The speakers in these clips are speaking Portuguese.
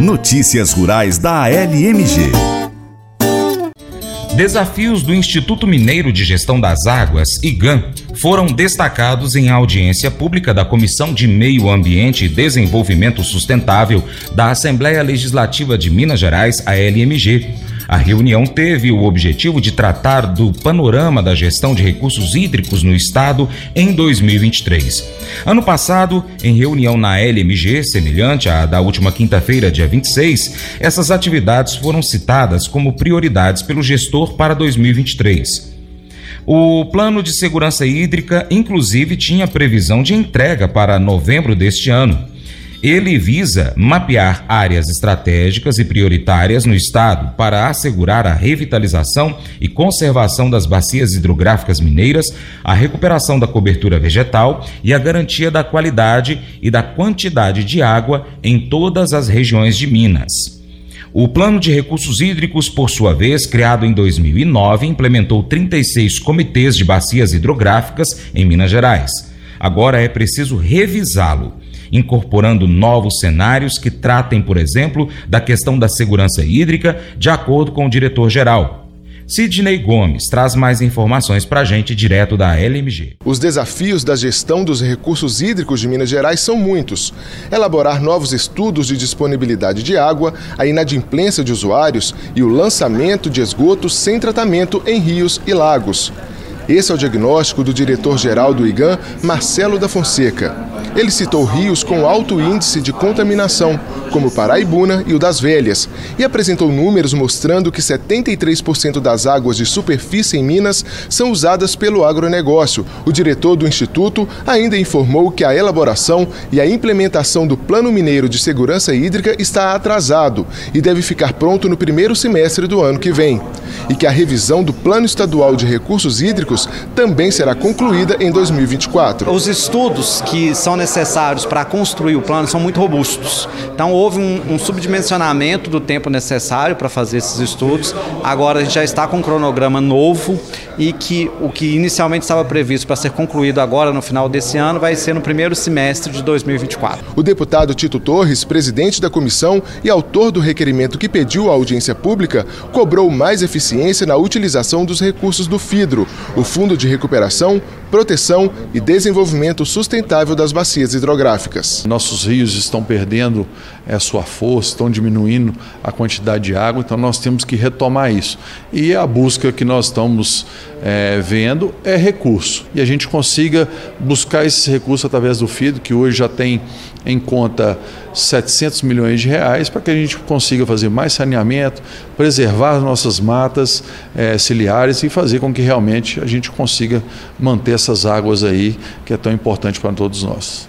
Notícias Rurais da ALMG. Desafios do Instituto Mineiro de Gestão das Águas, IGAM, foram destacados em audiência pública da Comissão de Meio Ambiente e Desenvolvimento Sustentável da Assembleia Legislativa de Minas Gerais, ALMG. A reunião teve o objetivo de tratar do panorama da gestão de recursos hídricos no estado em 2023. Ano passado, em reunião na LMG, semelhante à da última quinta-feira, dia 26, essas atividades foram citadas como prioridades pelo gestor para 2023. O plano de segurança hídrica, inclusive, tinha previsão de entrega para novembro deste ano. Ele visa mapear áreas estratégicas e prioritárias no estado para assegurar a revitalização e conservação das bacias hidrográficas mineiras, a recuperação da cobertura vegetal e a garantia da qualidade e da quantidade de água em todas as regiões de Minas. O Plano de Recursos Hídricos, por sua vez, criado em 2009, implementou 36 comitês de bacias hidrográficas em Minas Gerais. Agora é preciso revisá-lo incorporando novos cenários que tratem, por exemplo, da questão da segurança hídrica, de acordo com o diretor-geral. Sidney Gomes traz mais informações para a gente direto da LMG. Os desafios da gestão dos recursos hídricos de Minas Gerais são muitos. Elaborar novos estudos de disponibilidade de água, a inadimplência de usuários e o lançamento de esgotos sem tratamento em rios e lagos. Esse é o diagnóstico do diretor-geral do IGAM, Marcelo da Fonseca. Ele citou rios com alto índice de contaminação, como Paraibuna e o das Velhas, e apresentou números mostrando que 73% das águas de superfície em Minas são usadas pelo agronegócio. O diretor do Instituto ainda informou que a elaboração e a implementação do Plano Mineiro de Segurança Hídrica está atrasado e deve ficar pronto no primeiro semestre do ano que vem. E que a revisão do Plano Estadual de Recursos Hídricos também será concluída em 2024. Os estudos que são necessários para construir o plano são muito robustos. Então, houve um, um subdimensionamento do tempo necessário para fazer esses estudos. Agora, a gente já está com um cronograma novo e que o que inicialmente estava previsto para ser concluído agora no final desse ano vai ser no primeiro semestre de 2024. O deputado Tito Torres, presidente da comissão e autor do requerimento que pediu a audiência pública, cobrou mais eficiência na utilização dos recursos do FIDRO, o Fundo de Recuperação, Proteção e Desenvolvimento Sustentável das Bacias Hidrográficas. Nossos rios estão perdendo a sua força, estão diminuindo a quantidade de água, então nós temos que retomar isso. E a busca que nós estamos é, vendo é recurso. E a gente consiga buscar esses recursos através do FIDO, que hoje já tem em conta 700 milhões de reais, para que a gente consiga fazer mais saneamento, preservar as nossas matas é, ciliares e fazer com que realmente a gente consiga manter essas águas aí, que é tão importante para todos nós.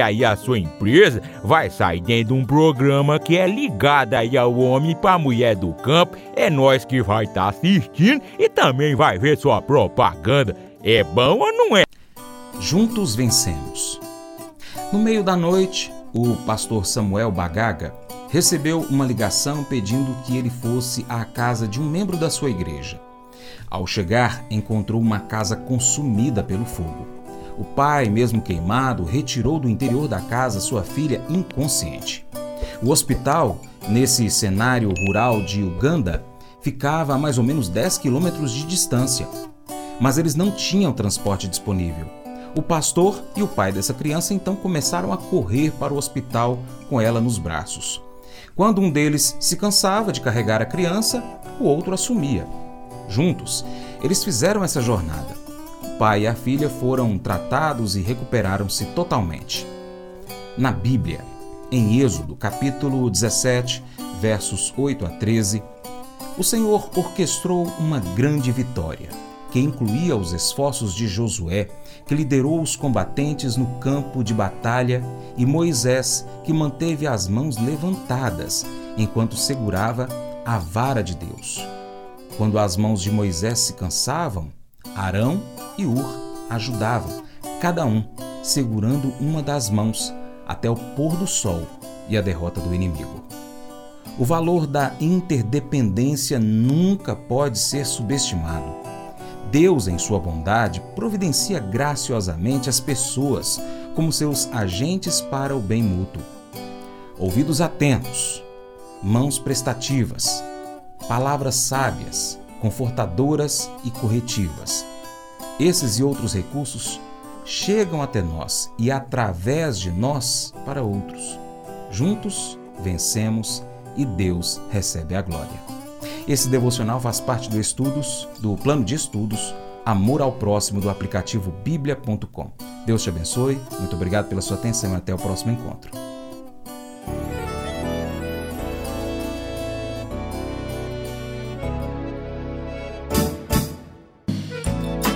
aí a sua empresa vai sair dentro de um programa que é ligado aí ao homem para mulher do campo. É nós que vai estar tá assistindo e também vai ver sua propaganda. É bom ou não é? Juntos vencemos. No meio da noite, o pastor Samuel Bagaga recebeu uma ligação pedindo que ele fosse à casa de um membro da sua igreja. Ao chegar, encontrou uma casa consumida pelo fogo. O pai, mesmo queimado, retirou do interior da casa sua filha inconsciente. O hospital, nesse cenário rural de Uganda, ficava a mais ou menos 10 quilômetros de distância. Mas eles não tinham transporte disponível. O pastor e o pai dessa criança então começaram a correr para o hospital com ela nos braços. Quando um deles se cansava de carregar a criança, o outro assumia. Juntos, eles fizeram essa jornada pai e a filha foram tratados e recuperaram-se totalmente. Na Bíblia, em Êxodo, capítulo 17, versos 8 a 13, o Senhor orquestrou uma grande vitória. que incluía os esforços de Josué, que liderou os combatentes no campo de batalha, e Moisés, que manteve as mãos levantadas enquanto segurava a vara de Deus. Quando as mãos de Moisés se cansavam, Arão e Ur ajudavam, cada um segurando uma das mãos até o pôr do sol e a derrota do inimigo. O valor da interdependência nunca pode ser subestimado. Deus, em sua bondade, providencia graciosamente as pessoas como seus agentes para o bem mútuo. Ouvidos atentos, mãos prestativas, palavras sábias, confortadoras e corretivas. Esses e outros recursos chegam até nós e através de nós para outros. Juntos vencemos e Deus recebe a glória. Esse devocional faz parte do estudos do plano de estudos Amor ao Próximo do aplicativo bíblia.com. Deus te abençoe. Muito obrigado pela sua atenção e até o próximo encontro.